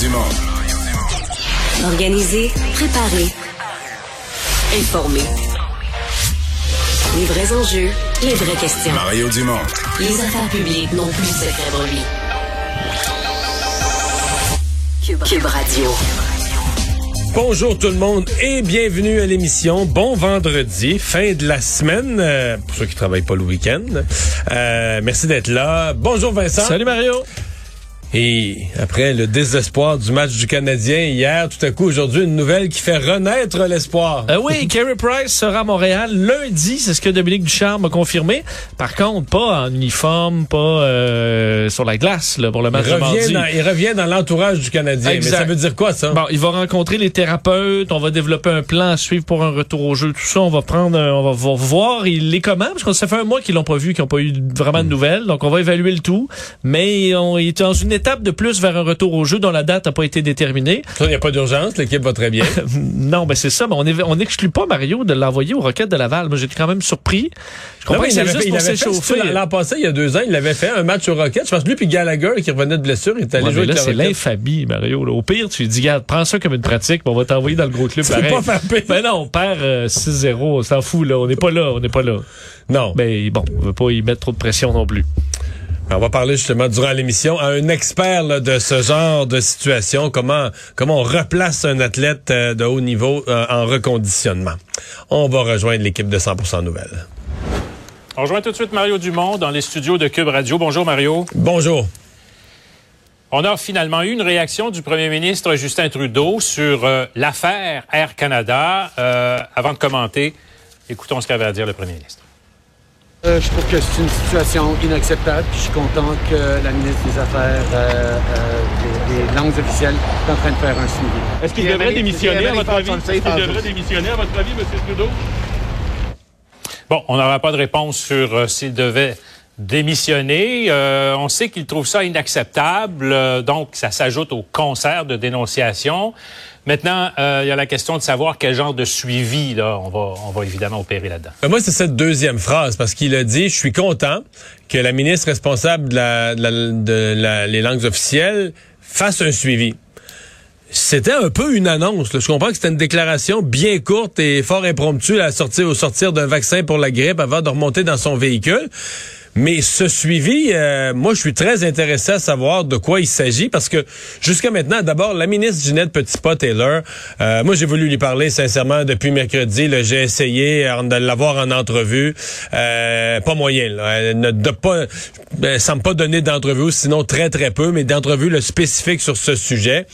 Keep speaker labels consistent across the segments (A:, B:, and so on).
A: Dumont.
B: Organiser, préparer, informer. Les vrais enjeux, les vraies questions.
A: Mario Dumont.
B: Les affaires publiques n'ont plus de secret pour lui. Cube, Cube Radio.
C: Bonjour tout le monde et bienvenue à l'émission. Bon vendredi, fin de la semaine, euh, pour ceux qui travaillent pas le week-end. Euh, merci d'être là. Bonjour Vincent.
D: Salut Mario.
C: Et après le désespoir du match du Canadien hier, tout à coup aujourd'hui, une nouvelle qui fait renaître l'espoir.
D: Euh, oui, Carey Price sera à Montréal lundi, c'est ce que Dominique Ducharme a confirmé. Par contre, pas en uniforme, pas euh, sur la glace là, pour le match
C: il revient,
D: mardi.
C: dans, il revient dans l'entourage du Canadien.
D: Exact.
C: Mais ça veut dire quoi ça?
D: Bon, il va rencontrer les thérapeutes, on va développer un plan à suivre pour un retour au jeu, tout ça, on va prendre, un- on va vo- voir il est comment, parce que ça fait un mois qu'ils l'ont pas vu, qu'ils n'ont pas eu vraiment de nouvelles, donc on va évaluer le tout, mais on il est dans une étape de plus vers un retour au jeu dont la date n'a pas été déterminée.
C: Il n'y a pas d'urgence, l'équipe va très bien.
D: non, ben c'est ça, mais on n'exclut pas Mario de l'envoyer aux Roquettes de Laval. Moi, j'étais quand même surpris. Je
C: Non,
D: comprends
C: mais
D: que c'est
C: avait
D: juste
C: fait,
D: pour s'échauffer.
C: l'an passé, il y a deux ans, il avait fait un match au Rocket. Je pense que lui puis Gallagher qui revenait de blessure, il est allé
D: Ouais,
C: jouer
D: mais là, c'est l'infamie, Mario. là. Au pire, tu lui dis, regarde, prends ça comme une pratique, puis on va t'envoyer dans le gros club pareil.
C: pas faire pire.
D: Ben non, on perd euh, 6-0, on s'en fout, là. On n'est pas là, on n'est pas là.
C: Non.
D: Mais bon, on veut pas y mettre trop de pression non plus.
C: On va parler justement durant l'émission à un expert là, de ce genre de situation, comment comment on replace un athlète euh, de haut niveau euh, en reconditionnement. On va rejoindre l'équipe de 100% Nouvelles.
E: On rejoint tout de suite Mario Dumont dans les studios de Cube Radio. Bonjour Mario.
C: Bonjour.
E: On a finalement eu une réaction du premier ministre Justin Trudeau sur euh, l'affaire Air Canada. Euh, avant de commenter, écoutons ce qu'avait à dire le premier ministre.
F: Euh, je trouve que c'est une situation inacceptable. Puis je suis content que la ministre des Affaires euh, euh, des, des langues officielles est en train de faire un suivi.
G: Est-ce qu'il devrait démissionner, à votre avis? Est-ce qu'il devrait démissionner, à votre avis, M. Trudeau?
E: Bon, on n'aura pas de réponse sur euh, s'il devait démissionner. Euh, on sait qu'il trouve ça inacceptable, euh, donc ça s'ajoute au concert de dénonciation. Maintenant, euh, il y a la question de savoir quel genre de suivi là, on va, on va évidemment opérer là-dedans.
C: Euh, Moi, c'est cette deuxième phrase, parce qu'il a dit, je suis content que la ministre responsable de, la, de, la- de la- les langues officielles fasse un suivi. C'était un peu une annonce. là. Je comprends que c'était une déclaration bien courte et fort impromptue à sortir, au sortir d'un vaccin pour la grippe avant de remonter dans son véhicule. Mais ce suivi, euh, moi, je suis très intéressé à savoir de quoi il s'agit parce que jusqu'à maintenant, d'abord, la ministre Ginette Petitpas-Taylor, euh, moi, j'ai voulu lui parler sincèrement depuis mercredi. J'ai essayé euh, de l'avoir en entrevue. Euh, pas moyen. Là. Elle ne de pas, elle semble pas donner d'entrevue, sinon très, très peu, mais d'entrevue le spécifique sur ce sujet.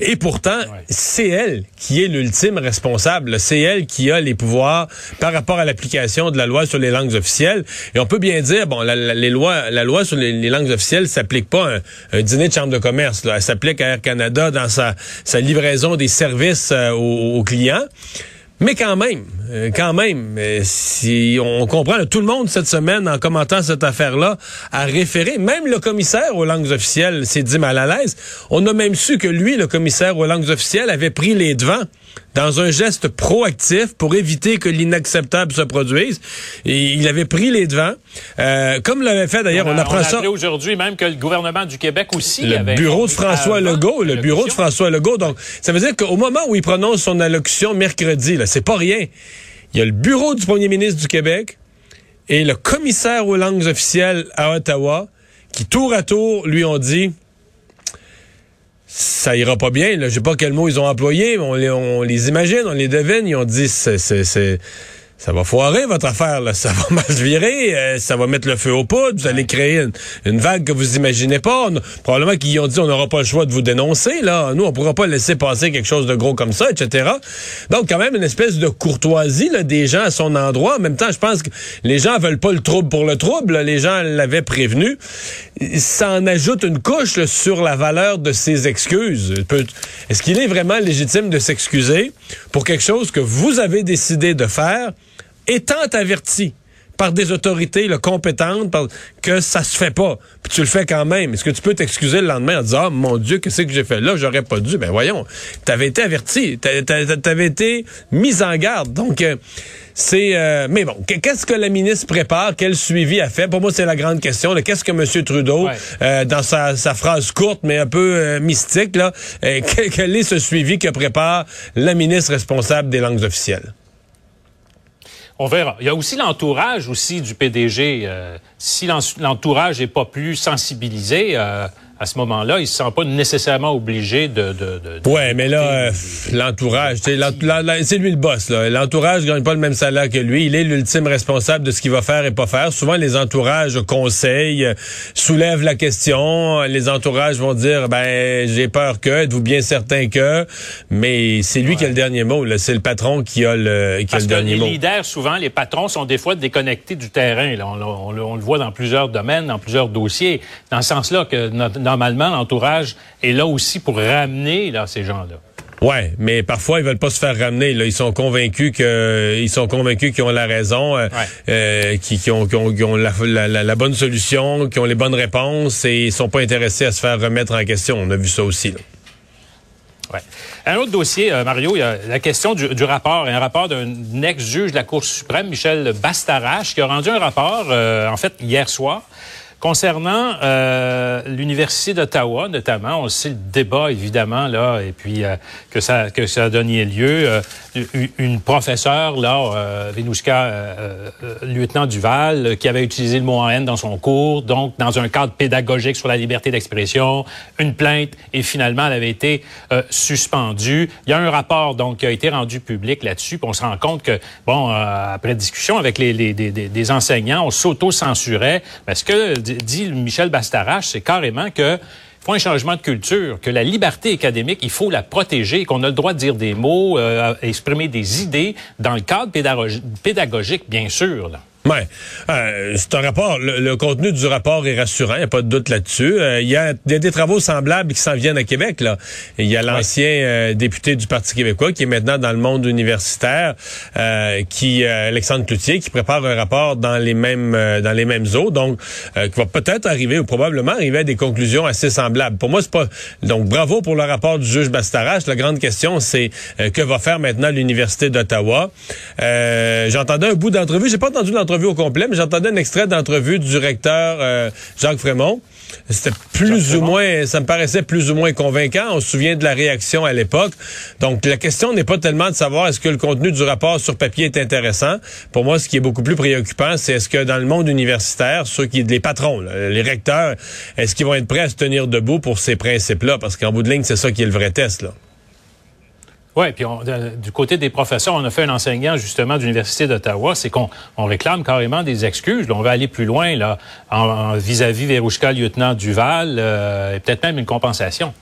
C: Et pourtant, c'est elle qui est l'ultime responsable. C'est elle qui a les pouvoirs par rapport à l'application de la loi sur les langues officielles. Et on peut bien dire, bon, la, les lois, la loi sur les, langues officielles s'applique pas à un, dîner de chambre de commerce. Elle s'applique à Air Canada dans sa, sa livraison des services euh, aux, clients. Mais quand même, euh, quand même, euh, si on comprend, tout le monde cette semaine, en commentant cette affaire-là, a référé, même le commissaire aux langues officielles s'est dit mal à l'aise. On a même su que lui, le commissaire aux langues officielles, avait pris les devants dans un geste proactif pour éviter que l'inacceptable se produise. Et il avait pris les devants, euh, comme l'avait fait d'ailleurs, on,
E: a-
C: apprend
E: a
C: ça.
E: aujourd'hui même que le gouvernement du Québec aussi
C: Le
E: avait
C: bureau de François Legault, le bureau de. François Legault. Donc, ça veut dire qu'au moment où il prononce son allocution mercredi, là, c'est pas rien. Il y a le bureau du premier ministre du Québec et le commissaire aux langues officielles à Ottawa qui, tour à tour, lui ont dit ça ira pas bien. Là. Je sais pas quel mot ils ont employé, mais on les, on les imagine, on les devine. Ils ont dit c'est, ça va foirer votre affaire, là. ça va mal virer, euh, ça va mettre le feu aux poudres, vous allez créer une, une vague que vous imaginez pas. On- probablement qu'ils ont dit on n'aura pas le choix de vous dénoncer, là. Nous, on pourra pas laisser passer quelque chose de gros comme ça, etc. Donc, quand même, une espèce de courtoisie là, des gens à son endroit. En même temps, je pense que les gens veulent pas le trouble pour le trouble. Les gens l'avaient prévenu. Ça en ajoute une couche là, sur la valeur de ses excuses. Est-ce qu'il est vraiment légitime de s'excuser pour quelque chose que vous avez décidé de faire? Étant averti par des autorités là, compétentes que ça se fait pas. Puis tu le fais quand même. Est-ce que tu peux t'excuser le lendemain en disant oh, mon Dieu, qu'est-ce que j'ai fait là? J'aurais pas dû. Ben voyons, t'avais été averti, t'avais été mis en garde. Donc euh, c'est euh, mais bon, qu'est-ce que la ministre prépare? Quel suivi a fait? Pour moi, c'est la grande question. Qu'est-ce que M. Trudeau, euh, dans sa, phrase courte mais un peu euh, mystique, là, quel, est ce suivi que prépare la ministre responsable des langues officielles?
E: On verra. Il y a aussi l'entourage aussi du PDG. si l'entourage n'est pas plus sensibilisé, à ce moment-là, il se sent pas nécessairement obligé de. de, de
C: ouais, mais là, euh, l'entourage, c'est lui le boss. L'entourage gagne pas le même salaire que lui. Il est l'ultime responsable de ce qu'il va faire et pas faire. Souvent, les entourages conseillent, euh, soulèvent la question. Les entourages vont dire, ben, j'ai peur que, êtes-vous bien certain que, mais c'est lui qui a le dernier mot. C'est le patron qui a le, qui a le dernier mot.
E: Les leaders, souvent, les patrons sont des fois déconnectés du terrain. Là. On, le voit dans plusieurs domaines, dans plusieurs dossiers. Dans ce sens-là que notre normalement, l'entourage est là aussi pour ramener là, ces gens-là.
C: Ouais, mais parfois ils veulent pas se faire ramener. Là, ils sont convaincus que ils sont convaincus qu'ils ont la raison, euh, euh qui, ont, la, bonne solution, qui ont les bonnes réponses et ils sont pas intéressés à se faire remettre en question. On a vu ça aussi. Là.
E: Ouais. Un autre dossier, euh, Mario, il y a la question du, du rapport, un rapport d'un ex-juge de la Cour suprême, Michel Bastarache, qui a rendu un rapport, euh, en fait, hier soir, Concernant euh, l'université d'Ottawa, notamment, on sait le débat évidemment là, et puis euh, que ça que ça a donné lieu. Euh, une professeure là, euh, Venuska, euh, lieutenant Duval, qui avait utilisé le mot haine dans son cours, donc dans un cadre pédagogique sur la liberté d'expression, une plainte et finalement elle avait été suspendue. Il y a un rapport donc qui a été rendu public là-dessus, on se rend compte que bon après discussion avec les, les des, enseignants, on s'auto-censurait que dit Michel Bastarache, c'est carrément que faut un changement de culture, que la liberté académique, il faut la protéger, qu'on a le droit de dire des mots, euh, exprimer des idées dans le cadre pédagogique, bien sûr. Là.
C: Ouais, euh, c'est un rapport. Le, contenu du rapport est rassurant, il n'y a pas de doute là-dessus. Euh, il y, a des travaux semblables qui s'en viennent à Québec. Là, il y a l'ancien euh, député du Parti québécois qui est maintenant dans le monde universitaire, qui Alexandre Cloutier, qui prépare un rapport dans les mêmes dans les mêmes eaux, donc qui va peut-être arriver ou probablement arriver à des conclusions assez semblables. Pour moi, c'est pas donc bravo pour le rapport du juge Bastarache. La grande question, c'est que va faire maintenant l'université d'Ottawa? J'entendais un bout d'entrevue, j'ai pas entendu l'entrevue au complet, mais j'entendais un extrait d'entrevue du recteur euh, Jacques Frémont. C'était plus ou moins, ça me paraissait plus ou moins convaincant. On se souvient de la réaction à l'époque. Donc, la question n'est pas tellement de savoir est-ce que le contenu du rapport sur papier est intéressant. Pour moi, ce qui est beaucoup plus préoccupant, c'est est-ce que dans le monde universitaire, ceux qui, les patrons, les recteurs, est-ce qu'ils vont être prêts à se tenir debout pour ces principes-là? Parce qu'en bout de ligne, c'est ça qui est le vrai test, là.
E: Oui, puis du côté des professeurs, on a fait un enseignant justement de l'Université d'Ottawa, c'est qu'on réclame carrément des excuses. on va aller plus loin là, vis-à-vis Verouchka, lieutenant Duval, euh, et peut-être même une compensation.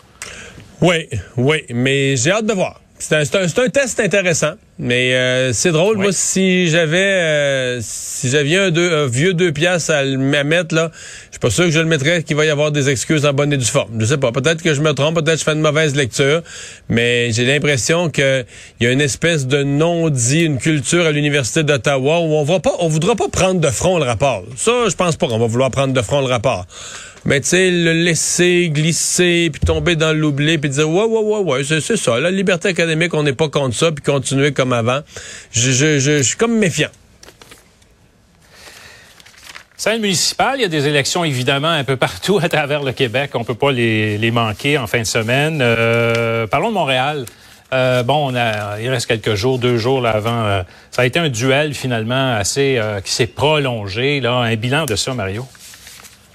C: Oui, oui, mais j'ai hâte de voir. C'est un, test intéressant, mais euh, c'est drôle. Moi, si j'avais euh, si j'avais un, vieux deux piastres à, le mettre là, je suis pas sûr que je le mettrais qu'il va y avoir des excuses en bonne et due forme. Je sais pas. Peut-être que je me trompe, peut-être que je fais une mauvaise lecture, mais j'ai l'impression qu'il y a une espèce de non-dit, une culture à l'université d'Ottawa où on va pas, on voudra pas prendre de front le rapport. Ça, je pense pas qu'on va vouloir prendre de front le rapport. Mais tu sais, le laisser glisser, puis tomber dans l'oubli, puis dire ouais, ouais, ouais, ouais, c'est ça. La liberté académique, on n'est pas contre ça, puis continuer comme avant. Je, je, je, suis comme méfiant.
E: Scène municipale, il y a des élections évidemment un peu partout à travers le Québec. On peut pas les, manquer en fin de semaine. Euh, parlons de Montréal. Euh, bon, il reste quelques jours, deux jours là, avant. Euh, ça a été un duel finalement assez qui s'est prolongé. Là, un bilan de ça, Mario?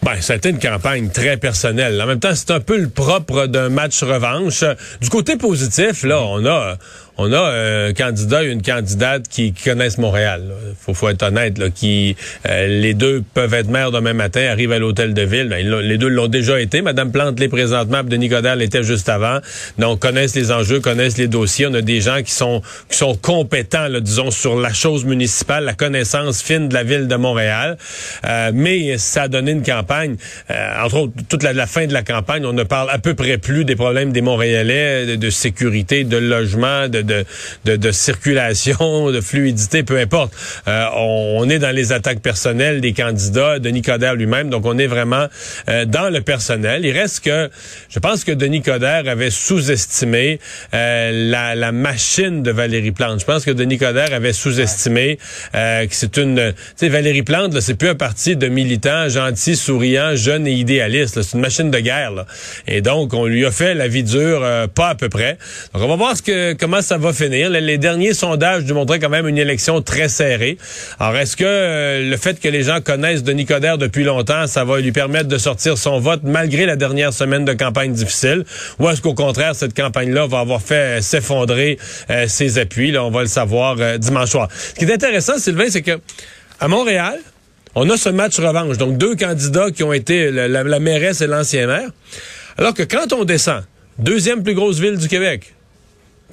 C: Ben, ça a été une campagne très personnelle. En même temps, c'est un peu le propre d'un match revanche. Du côté positif, là, on a on a un candidat et une candidate qui, connaissent Montréal. Il faut, faut, être honnête. Là, qui euh, Les deux peuvent être maires demain matin, arrivent à l'hôtel de ville. Ben, les deux l'ont déjà été. Madame Plante les présentement, Denis Godard l'était juste avant. Donc, connaissent les enjeux, connaissent les dossiers. On a des gens qui sont qui sont compétents, là, disons, sur la chose municipale, la connaissance fine de la ville de Montréal. Euh, mais ça a donné une campagne. Euh, entre autres, toute la, fin de la campagne, on ne parle à peu près plus des problèmes des Montréalais, de, de sécurité, de logement, de de, de, de circulation, de fluidité, peu importe. Euh, on, on, est dans les attaques personnelles des candidats, Denis Coderre lui-même, donc on est vraiment euh, dans le personnel. Il reste que, je pense que Denis Coderre avait sous-estimé euh, la, la, machine de Valérie Plante. Je pense que Denis Coderre avait sous-estimé euh, que c'est une... Tu sais, Valérie Plante, c'est plus un parti de militants gentils, souriants, jeunes et idéalistes. C'est une machine de guerre. Là. Et donc, on lui a fait la vie dure, euh, pas à peu près. Donc, on va voir ce que, comment ça va finir. Les, derniers sondages nous montraient quand même une élection très serrée. Alors, est-ce que euh, le fait que les gens connaissent Denis Coderre depuis longtemps, ça va lui permettre de sortir son vote malgré la dernière semaine de campagne difficile? Ou est-ce qu'au contraire, cette campagne-là va avoir fait s'effondrer ses appuis? Là, on va le savoir dimanche soir. Ce qui est intéressant, Sylvain, c'est que à Montréal, on a ce match revanche. Donc, deux candidats qui ont été la, la mairesse et l'ancien maire. Alors que quand on descend, deuxième plus grosse ville du Québec,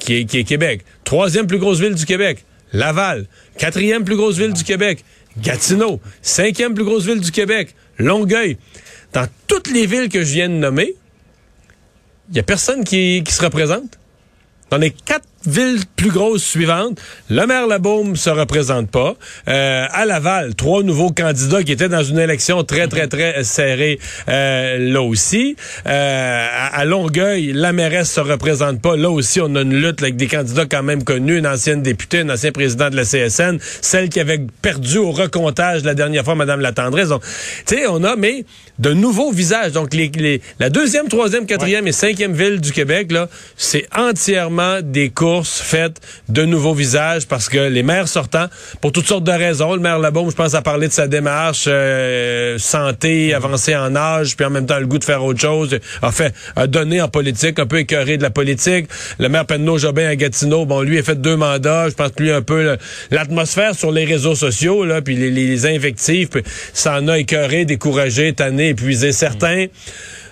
C: qui est, Québec, troisième plus grosse ville du Québec, Laval, quatrième plus grosse ville du Québec, Gatineau, cinquième plus grosse ville du Québec, Longueuil. Dans toutes les villes que je viens de nommer, il n'y a personne qui se représente. Dans les quatre villes plus grosses suivantes, le maire Labaume se représente pas. Euh, à Laval, trois nouveaux candidats qui étaient dans une élection très, très, très serrée euh, là aussi. Euh, à, Longueuil, la mairesse se représente pas. Là aussi, on a une lutte avec des candidats quand même connus, une ancienne députée, un ancien président de la CSN, celle qui avait perdu au recomptage la dernière fois, Madame Latendresse. Donc, tu sais, on a, mais de nouveaux visages. Donc, les, la deuxième, troisième, quatrième et cinquième ville du Québec, là, c'est entièrement des courses faites de nouveaux visages parce que les maires sortants, pour toutes sortes de raisons, le maire Labaume, je pense, a parlé de sa démarche euh, santé, avancée en âge, puis en même temps le goût de faire autre chose, a fait, a donné en politique, un peu écœuré de la politique. Le maire Penneau Jobin à Gatineau, bon, lui a fait deux mandats, je pense que lui un peu l'atmosphère sur les réseaux sociaux, là, puis les, les invectives, ça en a écœuré, découragé, tanné, épuisé certains.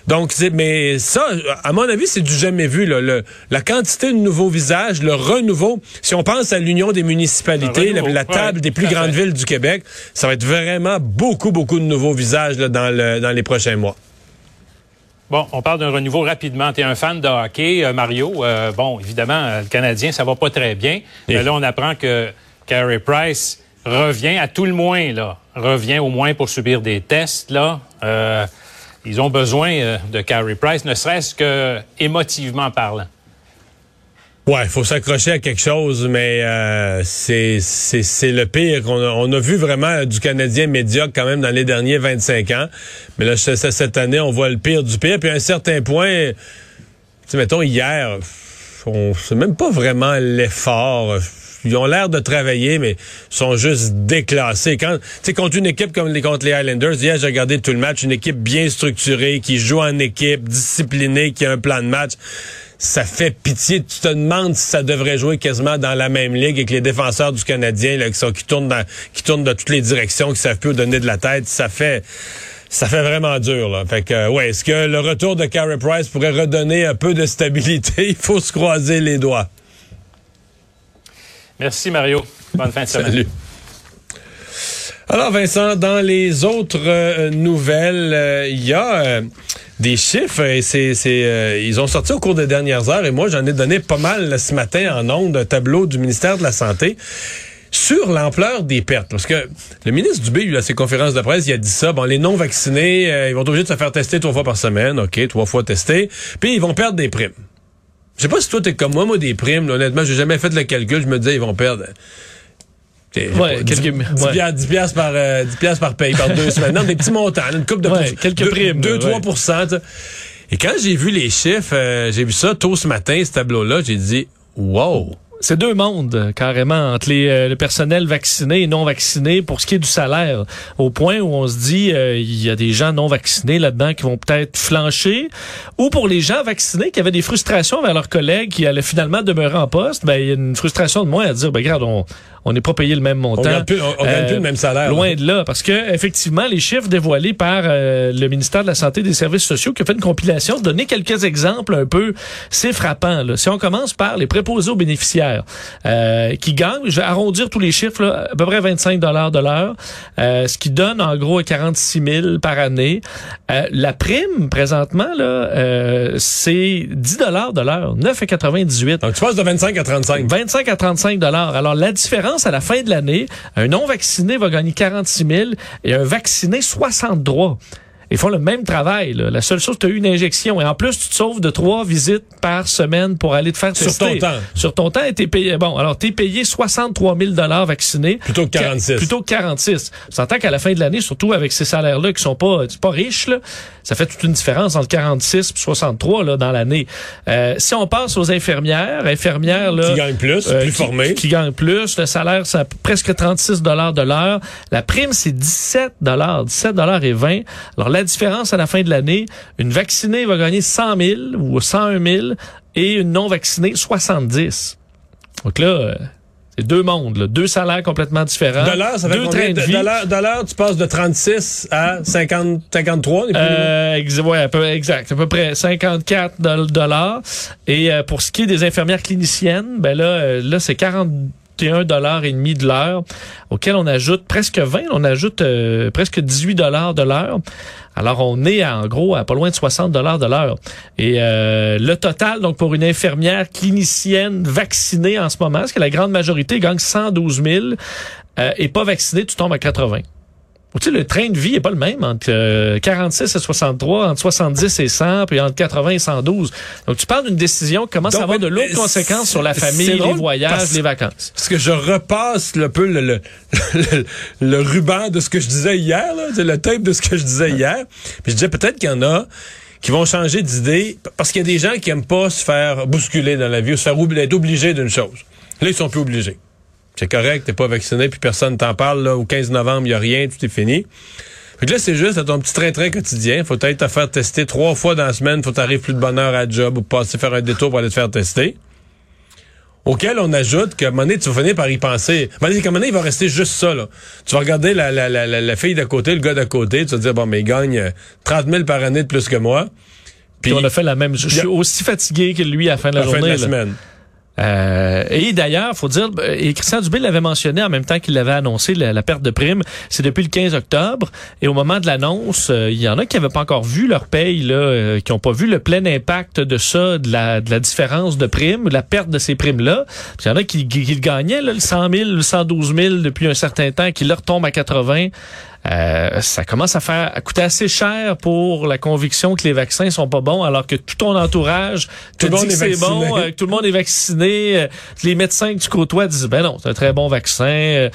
C: Donc, mais ça, à mon avis, c'est du jamais vu. Là. la quantité de nouveaux visages, le renouveau. Si on pense à l'Union des municipalités, la, table des plus grandes villes du Québec, ça va être vraiment beaucoup, beaucoup de nouveaux visages là, dans, le, dans les prochains mois.
E: Bon, on parle d'un renouveau rapidement. Tu es un fan de hockey, euh, Mario. Euh, bon, évidemment, euh, le Canadien, ça va pas très bien. Mais là, on apprend que Carey Price revient, à tout le moins, là, revient au moins pour subir des tests, là. Euh, ils ont besoin euh, de Carey Price, ne serait-ce que émotivement parlant.
C: Ouais, il faut s'accrocher à quelque chose, mais euh, c'est le pire. On a, on a, vu vraiment du Canadien médiocre quand même dans les derniers 25 ans. Mais là, cette année, on voit le pire du pire. Puis à un certain point, mettons hier, on c'est même pas vraiment l'effort ils ont l'air de travailler, mais sont juste déclassés. Quand, tu contre une équipe comme les contre les Highlanders, hier j'ai regardé tout le match, une équipe bien structurée, qui joue en équipe, disciplinée, qui a un plan de match. Ça fait pitié. Tu te demandes si ça devrait jouer quasiment dans la même ligue avec les défenseurs du Canadien là, qui, sont, qui tournent dans, qui tournent dans toutes les directions, qui savent plus donner de la tête. Ça fait ça fait vraiment dur. Là. Fait que, ouais, est-ce que le retour de Carey Price pourrait redonner un peu de stabilité? Il faut se croiser les doigts.
E: Merci, Mario. Bonne fin de semaine. Salut.
C: Alors, Vincent, dans les autres euh, nouvelles, euh, il y a euh, des chiffres et ils ont sorti au cours des dernières heures et moi, j'en ai donné pas mal ce matin en ondes, un tableau du ministère de la Santé sur l'ampleur des pertes. Parce que le ministre Dubé, il a ses conférences de presse, il a dit ça. Bon, les non-vaccinés, ils vont être obligés de se faire tester trois fois par semaine. OK, trois fois testés. Puis ils vont perdre des primes. Je sais pas si toi t'es comme moi, moi des primes, honnêtement, j'ai jamais fait le calcul, je me disais ils vont perdre.
D: Ouais, 10, quelques,
C: 10, piastres, par, euh, 10 par paye, par deux semaines. Non, des petits montants, une coupe de
D: ouais, quelques primes.
C: 2-3% Et quand j'ai vu les chiffres, euh, j'ai vu ça tôt ce matin, ce tableau-là, j'ai dit, wow!
D: C'est deux mondes carrément entre les, euh, le personnel vacciné et non vacciné pour ce qui est du salaire. Au point où on se dit euh, il y a des gens non vaccinés là-dedans qui vont peut-être flancher, ou pour les gens vaccinés qui avaient des frustrations vers leurs collègues qui allaient finalement demeurer en poste, ben il y a une frustration de moins à dire ben regarde on on n'est pas payé le même montant. On
C: gagne plus, on, gagne plus le même salaire.
D: Loin de là, parce que effectivement, les chiffres dévoilés par euh, le ministère de la Santé et des Services sociaux, qui a fait une compilation, donner quelques exemples un peu, c'est frappant. Là. Si on commence par les préposés aux bénéficiaires, euh, qui gagnent, je vais arrondir tous les chiffres, là, à peu près 25 dollars de l'heure, euh, ce qui donne en gros 46 000 par année. Euh, la prime présentement là, euh, c'est 10 dollars de l'heure, 9,98.
C: Donc, tu passes de 25 à 35.
D: 25 à 35 dollars. Alors la différence à la fin de l'année, un non vacciné va gagner 46 000 et un vacciné 63. Ils font le même travail. Là. La seule chose, tu as eu une injection. Et en plus, tu te sauves de trois visites par semaine pour aller te faire
C: Sur
D: tester.
C: ton temps.
D: Sur ton temps, et t'es payé. Bon, alors t'es payé 63 000 dollars vacciné.
C: Plutôt que 46.
D: Plutôt que 46. On s'entend qu'à la fin de l'année, surtout avec ces salaires-là qui sont pas, pas riches, là, ça fait toute une différence entre 46 et 63 là, dans l'année. Euh, si on passe aux infirmières, infirmières là,
C: Qui gagnent plus, plus
D: Euh, qui,
C: formées.
D: qui gagnent plus. Le salaire, c'est presque 36 dollars de l'heure. La prime, c'est 17 dollars, 17 dollars et 20. Alors, la différence à la fin de l'année, une vaccinée va gagner 100 000 ou 101 000 et une non vaccinée 70. Donc là, euh, c'est deux mondes, là, deux salaires complètement différents.
C: De l'heure, ça fait
D: deux
C: combien?
D: trains de vie.
C: l'heure, tu passes de 36 à 50, 53. n'est plus.
D: Euh, ex- ouais, à peu, exact, à peu près 54 doll- dollars. Et euh, pour ce qui est des infirmières cliniciennes, ben là, euh, là c'est 41 dollars et demi de l'heure, auquel on ajoute presque 20, on ajoute euh, presque 18 dollars de l'heure. Alors on est en gros à pas loin de 60 dollars de l'heure. Et euh, le total, donc pour une infirmière clinicienne vaccinée en ce moment, parce que la grande majorité gagne 112 000 euh, et pas vaccinée, tu tombes à 80. Tu sais, le train de vie est pas le même entre euh, 46 et 63, entre 70 et 100, puis entre 80 et 112. Donc, tu parles d'une décision qui commence
C: Donc,
D: à avoir de lourdes conséquences sur la famille, les voyages, les vacances?
C: Parce que je repasse le peu le, le, le, le ruban de ce que je disais hier, là, le tape de ce que je disais hier. Puis je disais peut-être qu'il y en a qui vont changer d'idée parce qu'il y a des gens qui aiment pas se faire bousculer dans la vie ou se faire oubli- être obligés d'une chose. Là, ils sont plus obligés. C'est correct, t'es pas vacciné, puis personne t'en parle. Là, au 15 novembre, il y a rien, tout est fini. Fait que là, c'est juste à ton petit train-train quotidien. Faut peut-être te faire tester trois fois dans la semaine. Faut t'arriver plus de bonne heure à la job ou passer faire un détour pour aller te faire tester. Auquel on ajoute qu'à un moment donné, tu vas finir par y penser. À un moment donné, il va rester juste ça. Là. Tu vas regarder la, la, la, la, fille d'à côté, le gars d'à côté, tu vas te dire, bon, mais il gagne euh, 30 000 par année de plus que moi.
D: Puis on a fait la même. Je suis aussi fatigué que lui à la fin de
C: à
D: la
C: la fin de
D: journée.
C: la semaine.
D: Euh, et d'ailleurs, faut dire, euh, et Christian Dubé l'avait mentionné en même temps qu'il avait annoncé la, perte de prime, c'est depuis le 15 octobre. Et au moment de l'annonce, euh, il y en a qui n'avaient pas encore vu leur paye, là, qui n'ont pas vu le plein impact de ça, de la, différence de prime, de la perte de ces primes-là. Il y en a qui, le gagnaient, là, le 100 000, le 112 000 depuis un certain temps, qui leur tombe à 80. Euh, ça commence à faire à coûter assez cher pour la conviction que les vaccins sont pas bons, alors que tout ton entourage te
C: Tout le
D: dit
C: monde
D: que
C: est
D: c'est
C: vacciné.
D: bon, euh, que tout le monde est vacciné, euh, les médecins que tu côtoies disent ben non, c'est un très bon vaccin.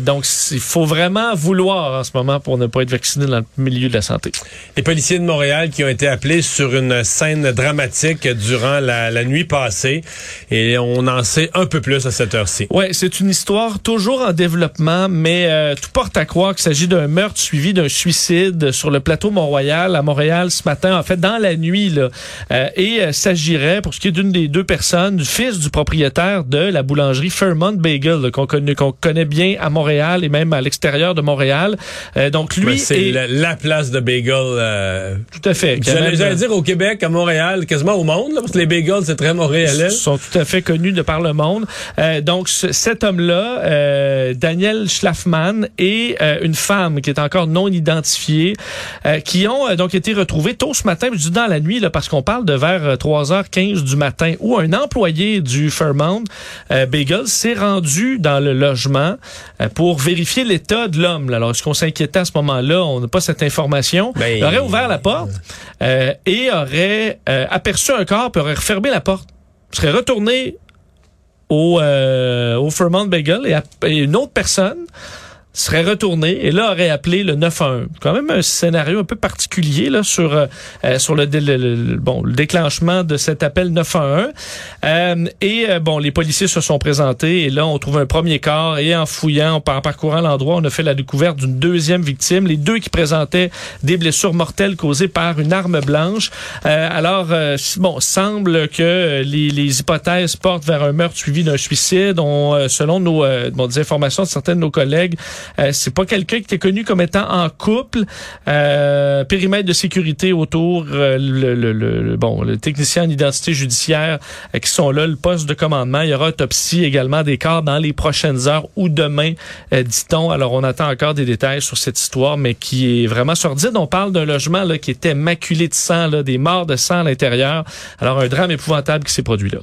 D: donc il faut vraiment vouloir en ce moment pour ne pas être vacciné dans le milieu de la santé.
C: Les policiers de Montréal qui ont été appelés sur une scène dramatique durant la, la nuit passée. Et on en sait un peu plus à cette heure-ci.
D: Ouais, c'est une histoire toujours en développement, mais tout porte à croire qu'il s'agit d'un meurtre suivi d'un suicide sur le plateau Mont-Royal à Montréal ce matin, en fait dans la nuit là. Euh, et euh, s'agirait pour ce qui est d'une des deux personnes, du fils du propriétaire de la boulangerie Fairmont Bagel qu'on connaît qu'on connaît bien à Montréal et même à l'extérieur de Montréal. Euh, donc lui
C: C'est
D: est
C: la, la place de bagel. euh,
D: tout à fait.
C: J'allais dire au Québec, à Montréal, quasiment au monde, là, parce que les bagels, c'est très montréalais.
D: sont tout à fait connus de par le monde. Euh, donc, ce- cet homme-là, euh, Daniel Schlafman, et une femme qui est encore non identifiée, euh, qui ont euh, donc été retrouvés tôt ce matin, je dis dans la nuit, là, parce qu'on parle de vers euh, 3h15 du matin, où un employé du Fairmount euh, Bagel s'est rendu dans le logement euh, pour vérifier l'état de l'homme. Alors, est-ce qu'on s'inquiétait à ce moment-là? On n'a pas cette information.
C: Ben,
D: Il aurait ouvert la porte euh, et aurait euh, aperçu un corps, puis aurait refermé la porte serait retourné au, euh, au Fairmont Bagel et une autre personne serait retournée et là aurait appelé le 911. Quand même un scénario un peu particulier là sur euh, euh, sur le, le- le- bon le déclenchement de cet appel 911. Euh, et euh, bon les policiers se sont présentés et là on trouve un premier corps et en fouillant, en parcourant l'endroit, on a fait la découverte d'une deuxième victime, les deux qui présentaient des blessures mortelles causées par une arme blanche. Euh, alors euh, bon, semble que les, les hypothèses portent vers un meurtre suivi d'un suicide. On, selon nos bon, des informations de certains de nos collègues, Euh, c'est pas quelqu'un qui était connu comme étant en couple. Euh, périmètre de sécurité autour, euh, le, bon, le technicien en identité judiciaire euh, qui sont là, le poste de commandement. Il y aura autopsie également des corps dans les prochaines heures ou demain, dit-on. Alors, on attend encore des détails sur cette histoire, mais qui est vraiment sordide. On parle d'un logement là, qui était maculé de sang, des morts de sang à l'intérieur. Alors, un drame épouvantable qui s'est produit là.